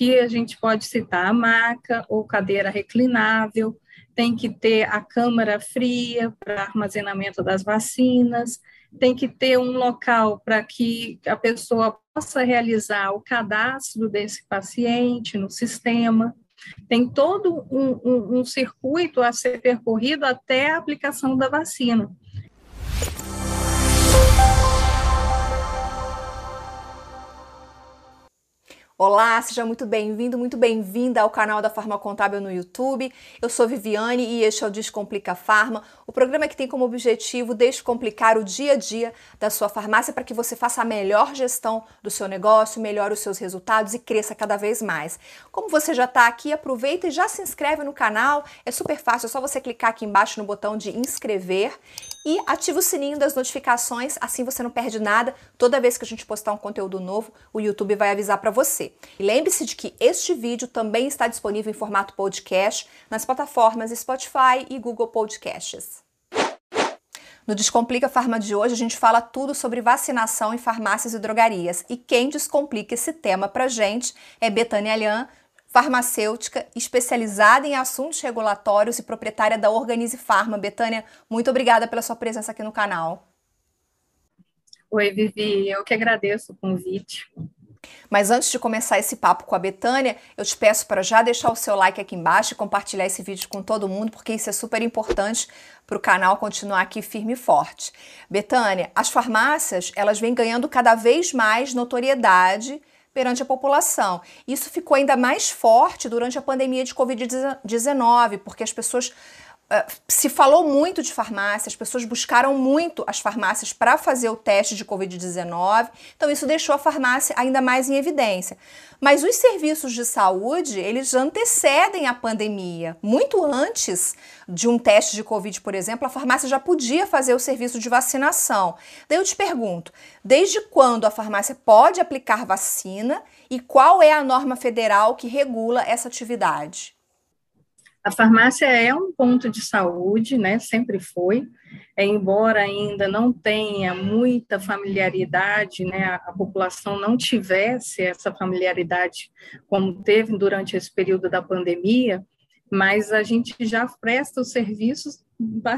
que a gente pode citar a maca ou cadeira reclinável, tem que ter a câmara fria para armazenamento das vacinas, tem que ter um local para que a pessoa possa realizar o cadastro desse paciente no sistema. Tem todo um, um, um circuito a ser percorrido até a aplicação da vacina. Olá, seja muito bem-vindo, muito bem-vinda ao canal da Farma Contábil no YouTube. Eu sou Viviane e este é o Descomplica Farma, o programa que tem como objetivo descomplicar o dia a dia da sua farmácia para que você faça a melhor gestão do seu negócio, melhore os seus resultados e cresça cada vez mais. Como você já está aqui, aproveita e já se inscreve no canal. É super fácil, é só você clicar aqui embaixo no botão de inscrever e ativa o sininho das notificações, assim você não perde nada. Toda vez que a gente postar um conteúdo novo, o YouTube vai avisar para você. E lembre-se de que este vídeo também está disponível em formato podcast nas plataformas Spotify e Google Podcasts. No Descomplica Farma de hoje, a gente fala tudo sobre vacinação em farmácias e drogarias. E quem descomplica esse tema pra gente é Betânia Alhan, farmacêutica especializada em assuntos regulatórios e proprietária da Organize Farma. Betânia, muito obrigada pela sua presença aqui no canal. Oi, Vivi, eu que agradeço o convite. Mas antes de começar esse papo com a Betânia, eu te peço para já deixar o seu like aqui embaixo e compartilhar esse vídeo com todo mundo, porque isso é super importante para o canal continuar aqui firme e forte. Betânia, as farmácias elas vêm ganhando cada vez mais notoriedade perante a população. Isso ficou ainda mais forte durante a pandemia de Covid-19, porque as pessoas se falou muito de farmácia, as pessoas buscaram muito as farmácias para fazer o teste de Covid-19, então isso deixou a farmácia ainda mais em evidência. Mas os serviços de saúde, eles antecedem a pandemia. Muito antes de um teste de Covid, por exemplo, a farmácia já podia fazer o serviço de vacinação. Daí eu te pergunto, desde quando a farmácia pode aplicar vacina e qual é a norma federal que regula essa atividade? A farmácia é um ponto de saúde, né? Sempre foi, é, embora ainda não tenha muita familiaridade, né? A, a, população não tivesse essa familiaridade como teve durante esse período da pandemia, mas a gente já presta os serviços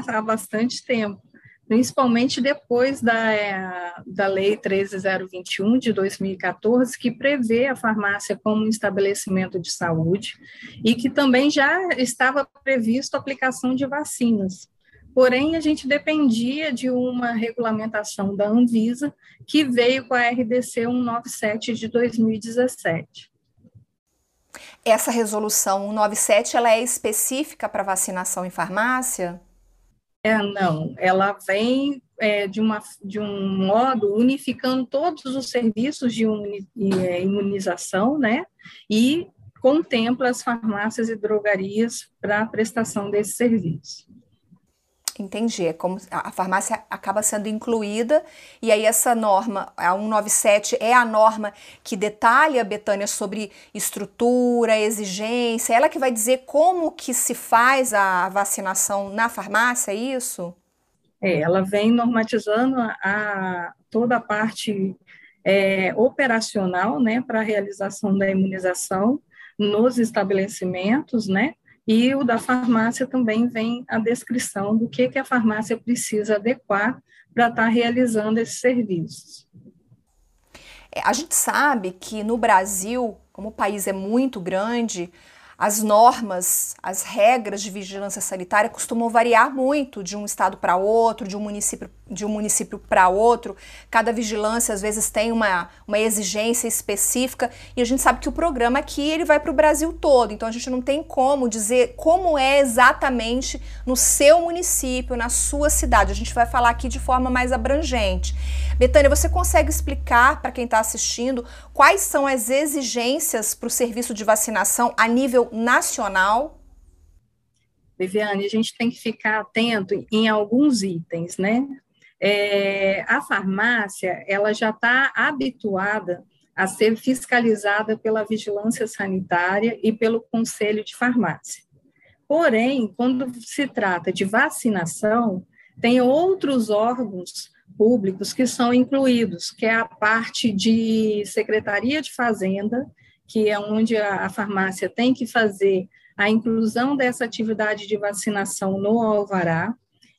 há bastante tempo principalmente depois da, é, da Lei 13021 de 2014, que prevê a farmácia como um estabelecimento de saúde e que também já estava previsto a aplicação de vacinas. Porém, a gente dependia de uma regulamentação da Anvisa, que veio com a RDC 197 de 2017. Essa resolução 197 ela é específica para vacinação em farmácia? É, não, ela vem é, de, uma, de um modo unificando todos os serviços de é, imunização, né, e contempla as farmácias e drogarias para a prestação desse serviço. Entendi. É como a farmácia acaba sendo incluída, e aí essa norma, a 197, é a norma que detalha, Betânia, sobre estrutura, exigência, ela que vai dizer como que se faz a vacinação na farmácia, é isso? É, ela vem normatizando a, toda a parte é, operacional, né, para a realização da imunização nos estabelecimentos, né, e o da farmácia também vem a descrição do que, que a farmácia precisa adequar para estar tá realizando esses serviços. É, a gente sabe que no Brasil, como o país é muito grande, as normas, as regras de vigilância sanitária costumam variar muito de um estado para outro, de um município de um município para outro. Cada vigilância às vezes tem uma, uma exigência específica e a gente sabe que o programa aqui ele vai para o Brasil todo. Então a gente não tem como dizer como é exatamente no seu município, na sua cidade. A gente vai falar aqui de forma mais abrangente. Betânia, você consegue explicar para quem está assistindo quais são as exigências para o serviço de vacinação a nível nacional? Viviane, a gente tem que ficar atento em alguns itens, né? É, a farmácia, ela já está habituada a ser fiscalizada pela vigilância sanitária e pelo conselho de farmácia. Porém, quando se trata de vacinação, tem outros órgãos públicos que são incluídos, que é a parte de Secretaria de Fazenda que é onde a, farmácia tem que fazer a inclusão dessa atividade de vacinação no alvará,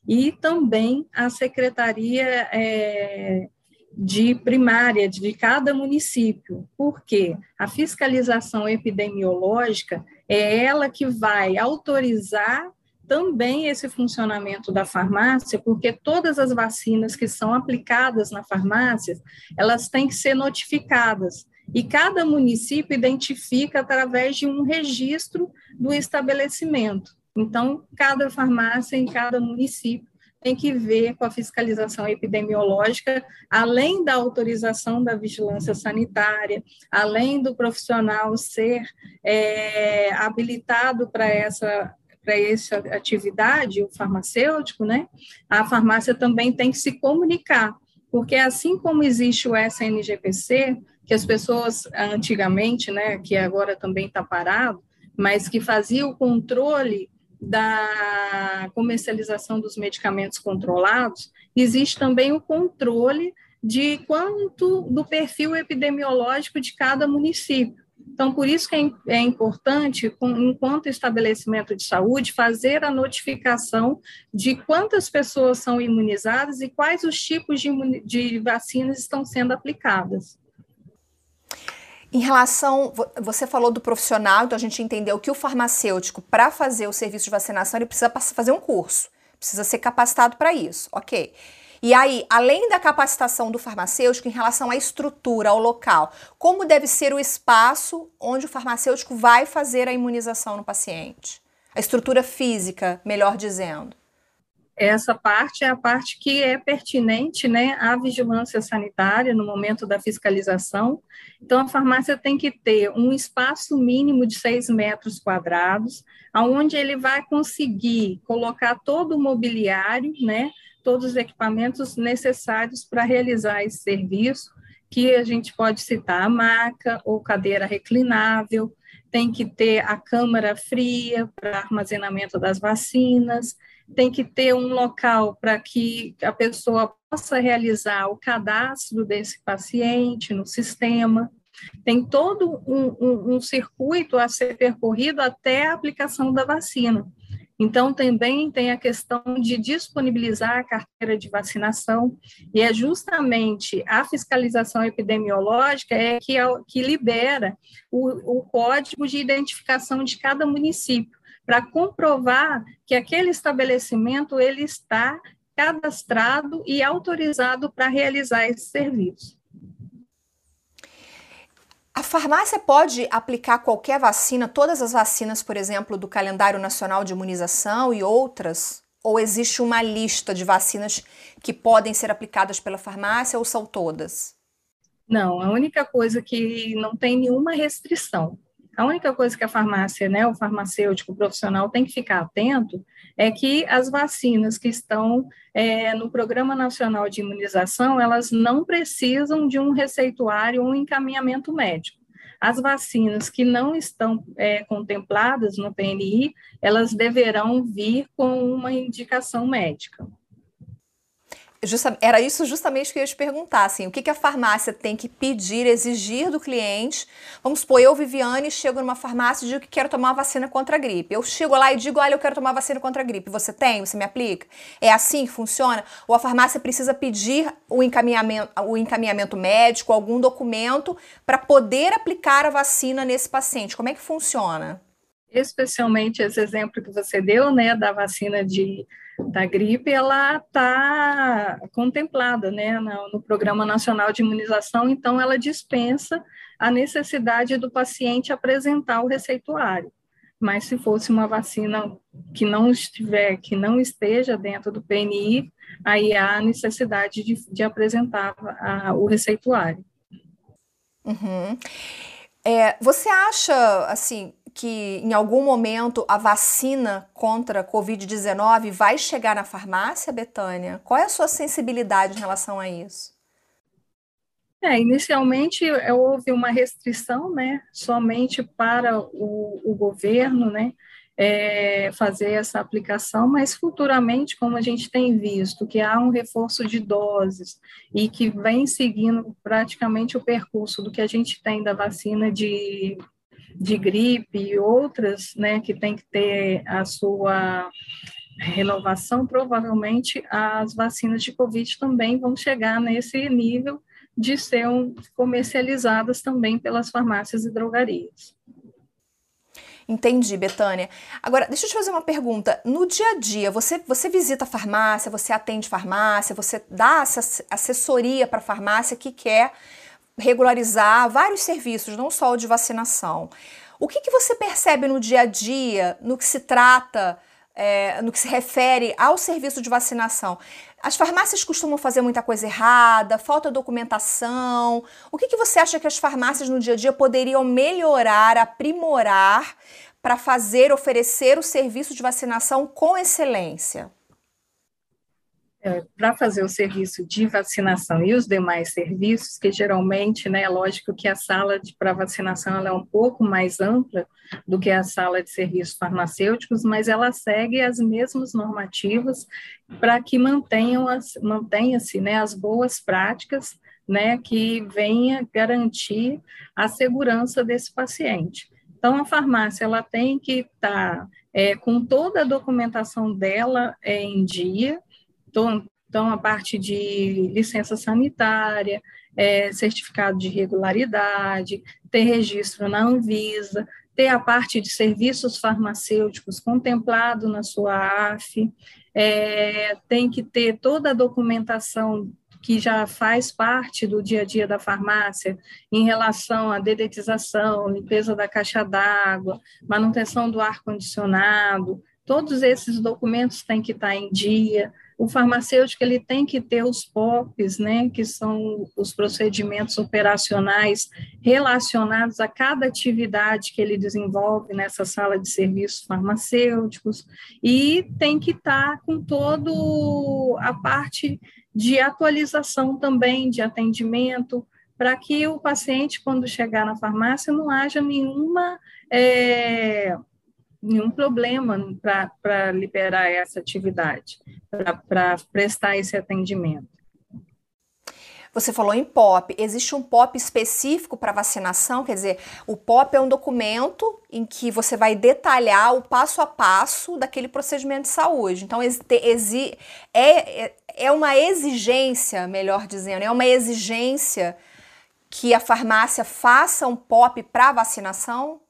e também a secretaria é, de primária de cada município, porque a fiscalização epidemiológica é ela que vai autorizar também esse funcionamento da farmácia, porque todas as vacinas que são aplicadas na farmácia, elas têm que ser notificadas. E cada município identifica através de um registro do estabelecimento. Então, cada farmácia em cada município tem que ver com a fiscalização epidemiológica, além da autorização da vigilância sanitária, além do profissional ser é, habilitado para essa para essa atividade, o farmacêutico, né? A farmácia também tem que se comunicar, porque assim como existe o SNGPC, que as pessoas antigamente, né, que agora também está parado, mas que fazia o controle da comercialização dos medicamentos controlados, existe também o controle de quanto do perfil epidemiológico de cada município. Então, por isso que é, é importante, enquanto estabelecimento de saúde, fazer a notificação de quantas pessoas são imunizadas e quais os tipos de, de vacinas estão sendo aplicadas. Em relação, você falou do profissional, então a gente entendeu que o farmacêutico, para fazer o serviço de vacinação, ele precisa fazer um curso, precisa ser capacitado para isso, ok. E aí, além da capacitação do farmacêutico em relação à estrutura, ao local, como deve ser o espaço onde o farmacêutico vai fazer a imunização no paciente? A estrutura física, melhor dizendo essa parte é a parte que é pertinente né, à vigilância sanitária no momento da fiscalização. Então, a farmácia tem que ter um espaço mínimo de seis metros quadrados, onde ele vai conseguir colocar todo o mobiliário, né, todos os equipamentos necessários para realizar esse serviço, que a gente pode citar a maca ou cadeira reclinável, tem que ter a câmara fria para armazenamento das vacinas, tem que ter um local para que a pessoa possa realizar o cadastro desse paciente no sistema. Tem todo um, um, um circuito a ser percorrido até a aplicação da vacina. Então, também tem a questão de disponibilizar a carteira de vacinação, e é justamente a fiscalização epidemiológica é que, que libera o, o código de identificação de cada município para comprovar que aquele estabelecimento ele está cadastrado e autorizado para realizar esse serviço. A farmácia pode aplicar qualquer vacina, todas as vacinas, por exemplo, do calendário nacional de imunização e outras? Ou existe uma lista de vacinas que podem ser aplicadas pela farmácia ou são todas? Não, a única coisa que não tem nenhuma restrição. A única coisa que a farmácia, né, o farmacêutico profissional tem que ficar atento é que as vacinas que estão é, no Programa Nacional de Imunização, elas não precisam de um receituário ou um encaminhamento médico. As vacinas que não estão é, contempladas no PNI, elas deverão vir com uma indicação médica. Justa, era isso justamente que eu ia te perguntar, assim, o que, que a farmácia tem que pedir, exigir do cliente? Vamos supor, eu, Viviane, chego numa farmácia e digo que quero tomar uma vacina contra a gripe. Eu chego lá e digo, olha, eu quero tomar vacina contra a gripe. Você tem? Você me aplica? É assim que funciona? Ou a farmácia precisa pedir o encaminhamento, o encaminhamento médico, algum documento para poder aplicar a vacina nesse paciente? Como é que funciona? Especialmente esse exemplo que você deu, né, da vacina de da gripe, ela está contemplada né, no, Programa Nacional de Imunização, então ela dispensa a necessidade do paciente apresentar o receituário. Mas se fosse uma vacina que não estiver, que não esteja dentro do PNI, aí há necessidade de, de apresentar a, o receituário. Uhum. É, você acha, assim, que em algum momento a vacina contra a Covid-19 vai chegar na farmácia, Betânia? Qual é a sua sensibilidade em relação a isso? É, inicialmente é, houve uma restrição, né, somente para o, o governo, né, é, fazer essa aplicação, mas futuramente, como a gente tem visto, que há um reforço de doses e que vem seguindo praticamente o percurso do que a gente tem da vacina de, de gripe e outras, né, que tem que ter a sua renovação, provavelmente as vacinas de Covid também vão chegar nesse nível de ser comercializadas também pelas farmácias e drogarias. Entendi, Betânia. Agora, deixa eu te fazer uma pergunta. No dia a dia, você, você visita a farmácia, você atende farmácia, você dá assessoria para a farmácia que quer regularizar vários serviços, não só o de vacinação. O que, que você percebe no dia a dia, no que se trata, é, no que se refere ao serviço de vacinação? As farmácias costumam fazer muita coisa errada, falta documentação. O que, que você acha que as farmácias no dia a dia poderiam melhorar, aprimorar para fazer, oferecer o serviço de vacinação com excelência? É, para fazer o serviço de vacinação e os demais serviços, que geralmente, né, é lógico que a sala para vacinação ela é um pouco mais ampla do que a sala de serviços farmacêuticos, mas ela segue as mesmas normativas para que mantenham as, mantenha-se né, as boas práticas né, que venha garantir a segurança desse paciente. Então, a farmácia ela tem que estar tá, é, com toda a documentação dela é, em dia, então, então, a parte de licença sanitária, é, certificado de regularidade, ter registro na Anvisa, ter a parte de serviços farmacêuticos contemplado na sua AF, é, tem que ter toda a documentação que já faz parte do dia a dia da farmácia em relação à dedetização, limpeza da caixa d'água, manutenção do ar-condicionado, todos esses documentos têm que estar em dia, o farmacêutico ele tem que ter os POPs, né, que são os procedimentos operacionais relacionados a cada atividade que ele desenvolve nessa sala de serviços farmacêuticos, e tem que estar com todo a parte de atualização também de atendimento, para que o paciente, quando chegar na farmácia, não haja nenhuma é, nenhum problema para liberar essa atividade, para prestar esse atendimento. Você falou em POP. Existe um POP específico para vacinação? Quer dizer, o POP é um documento em que você vai detalhar o passo a passo daquele procedimento de saúde. Então, é, é, uma exigência, melhor dizendo, é uma exigência que a farmácia faça um POP para vacinação?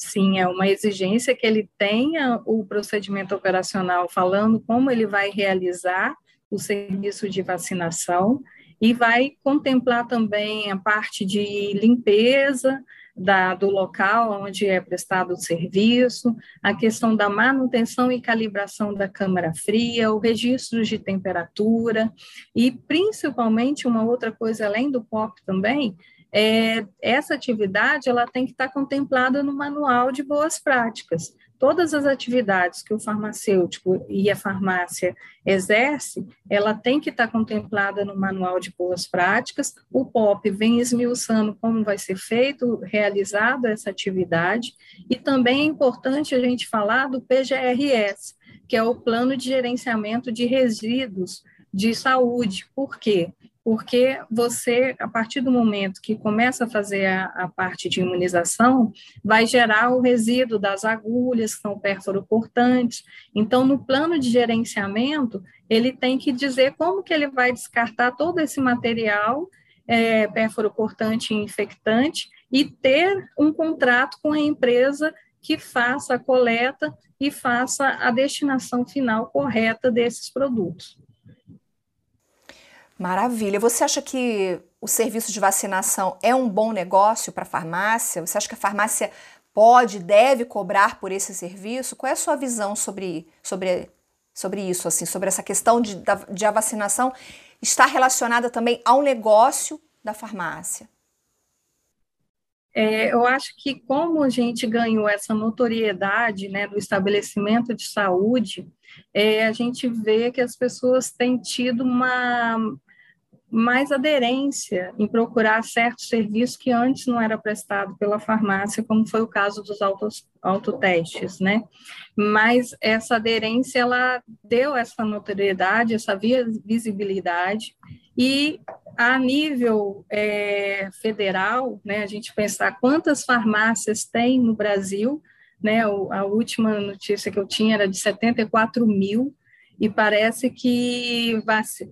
Sim, é uma exigência que ele tenha o procedimento operacional falando como ele vai realizar o serviço de vacinação e vai contemplar também a parte de limpeza da, do local onde é prestado o serviço, a questão da manutenção e calibração da câmara fria, o registro de temperatura e, principalmente, uma outra coisa além do POP também, é, essa atividade ela tem que estar contemplada no manual de boas práticas. Todas as atividades que o farmacêutico e a farmácia exerce, ela tem que estar contemplada no manual de boas práticas. O POP vem esmiuçando como vai ser feito, realizado essa atividade, e também é importante a gente falar do PGRS, que é o Plano de Gerenciamento de Resíduos de Saúde. Por quê? Porque você, a partir do momento que começa a fazer a, a, parte de imunização, vai gerar o resíduo das agulhas, que são pérforo-cortantes. Então, no plano de gerenciamento, ele tem que dizer como que ele vai descartar todo esse material é, pérforo-cortante e infectante e ter um contrato com a empresa que faça a coleta e faça a destinação final correta desses produtos. Maravilha. Você acha que o serviço de vacinação é um bom negócio para a farmácia? Você acha que a farmácia pode, deve cobrar por esse serviço? Qual é a sua visão sobre, sobre, sobre isso, assim, sobre essa questão de, de a vacinação estar relacionada também ao negócio da farmácia? É, eu acho que como a gente ganhou essa notoriedade né, do estabelecimento de saúde, é, a gente vê que as pessoas têm tido uma mais aderência em procurar certo serviço que antes não era prestado pela farmácia, como foi o caso dos autos, autotestes, né? Mas essa aderência, ela deu essa notoriedade, essa visibilidade, e a nível é, federal, né, a gente pensar quantas farmácias tem no Brasil, né, a última notícia que eu tinha era de 74 mil, e parece que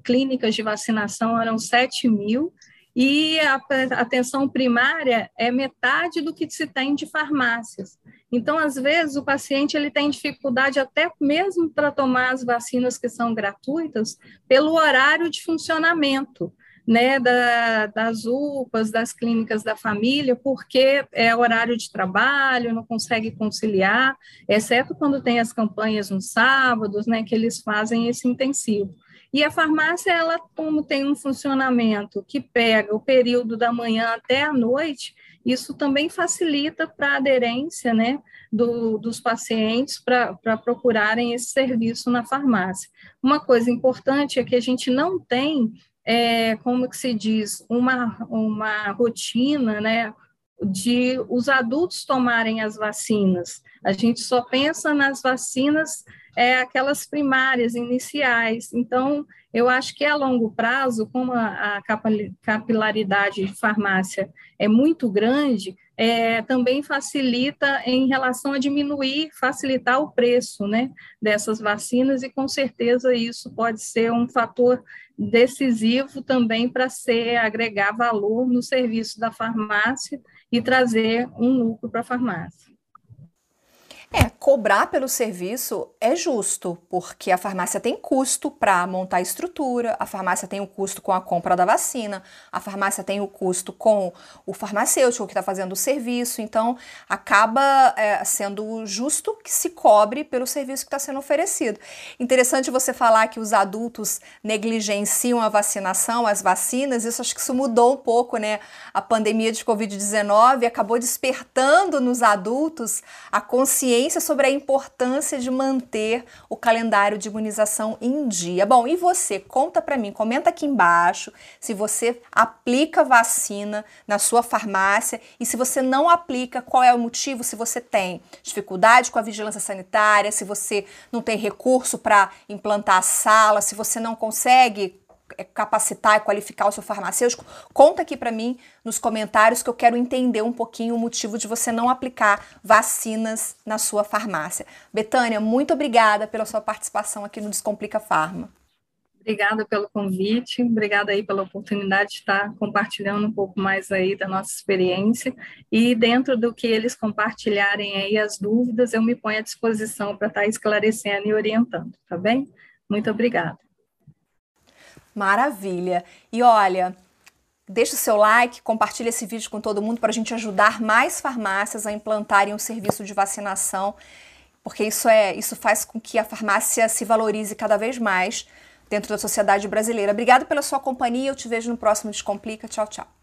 clínicas de vacinação eram 7 mil, e a atenção primária é metade do que se tem de farmácias. Então, às vezes, o paciente ele tem dificuldade até mesmo para tomar as vacinas que são gratuitas pelo horário de funcionamento né, da, das UPAs, das clínicas da família, porque é horário de trabalho, não consegue conciliar, exceto quando tem as campanhas nos sábados, né, que eles fazem esse intensivo. E a farmácia, ela, como tem um funcionamento que pega o período da manhã até a noite, isso também facilita para a aderência né, do, dos pacientes para procurarem esse serviço na farmácia. Uma coisa importante é que a gente não tem é, como que se diz, uma, uma rotina, né, de os adultos tomarem as vacinas. A gente só pensa nas vacinas, é, aquelas primárias, iniciais. Então, eu acho que a longo prazo, como a, a capilaridade de farmácia é muito grande, é, também facilita em relação a diminuir, facilitar o preço né, dessas vacinas, e com certeza isso pode ser um fator decisivo também para ser agregar valor no serviço da farmácia e trazer um lucro para a farmácia. É, cobrar pelo serviço é justo, porque a farmácia tem custo para montar a estrutura, a farmácia tem o custo com a compra da vacina, a farmácia tem o custo com o farmacêutico que está fazendo o serviço, então acaba é, sendo justo que se cobre pelo serviço que está sendo oferecido. Interessante você falar que os adultos negligenciam a vacinação, as vacinas, isso acho que isso mudou um pouco, né? A pandemia de Covid-19 acabou despertando nos adultos a consciência sobre a importância de manter o calendário de imunização em dia. Bom, e você? Conta para mim, comenta aqui embaixo se você aplica vacina na sua farmácia e se você não aplica, qual é o motivo? Se você tem dificuldade com a vigilância sanitária, se você não tem recurso para implantar a sala, se você não consegue capacitar e qualificar o seu farmacêutico, conta aqui para mim nos comentários que eu quero entender um pouquinho o motivo de você não aplicar vacinas na sua farmácia. Betânia, muito obrigada pela sua participação aqui no Descomplica Farma. Obrigada pelo convite, obrigada aí pela oportunidade de estar compartilhando um pouco mais aí da nossa experiência e dentro do que eles compartilharem aí as dúvidas, eu me ponho à disposição para estar esclarecendo e orientando, tá bem? Muito obrigada. Maravilha. E olha, deixa o seu like, compartilha esse vídeo com todo mundo para a gente ajudar mais farmácias a implantarem um serviço de vacinação, porque isso é, isso faz com que a farmácia se valorize cada vez mais dentro da sociedade brasileira. Obrigada pela sua companhia. Eu te vejo no próximo Descomplica. Tchau, tchau.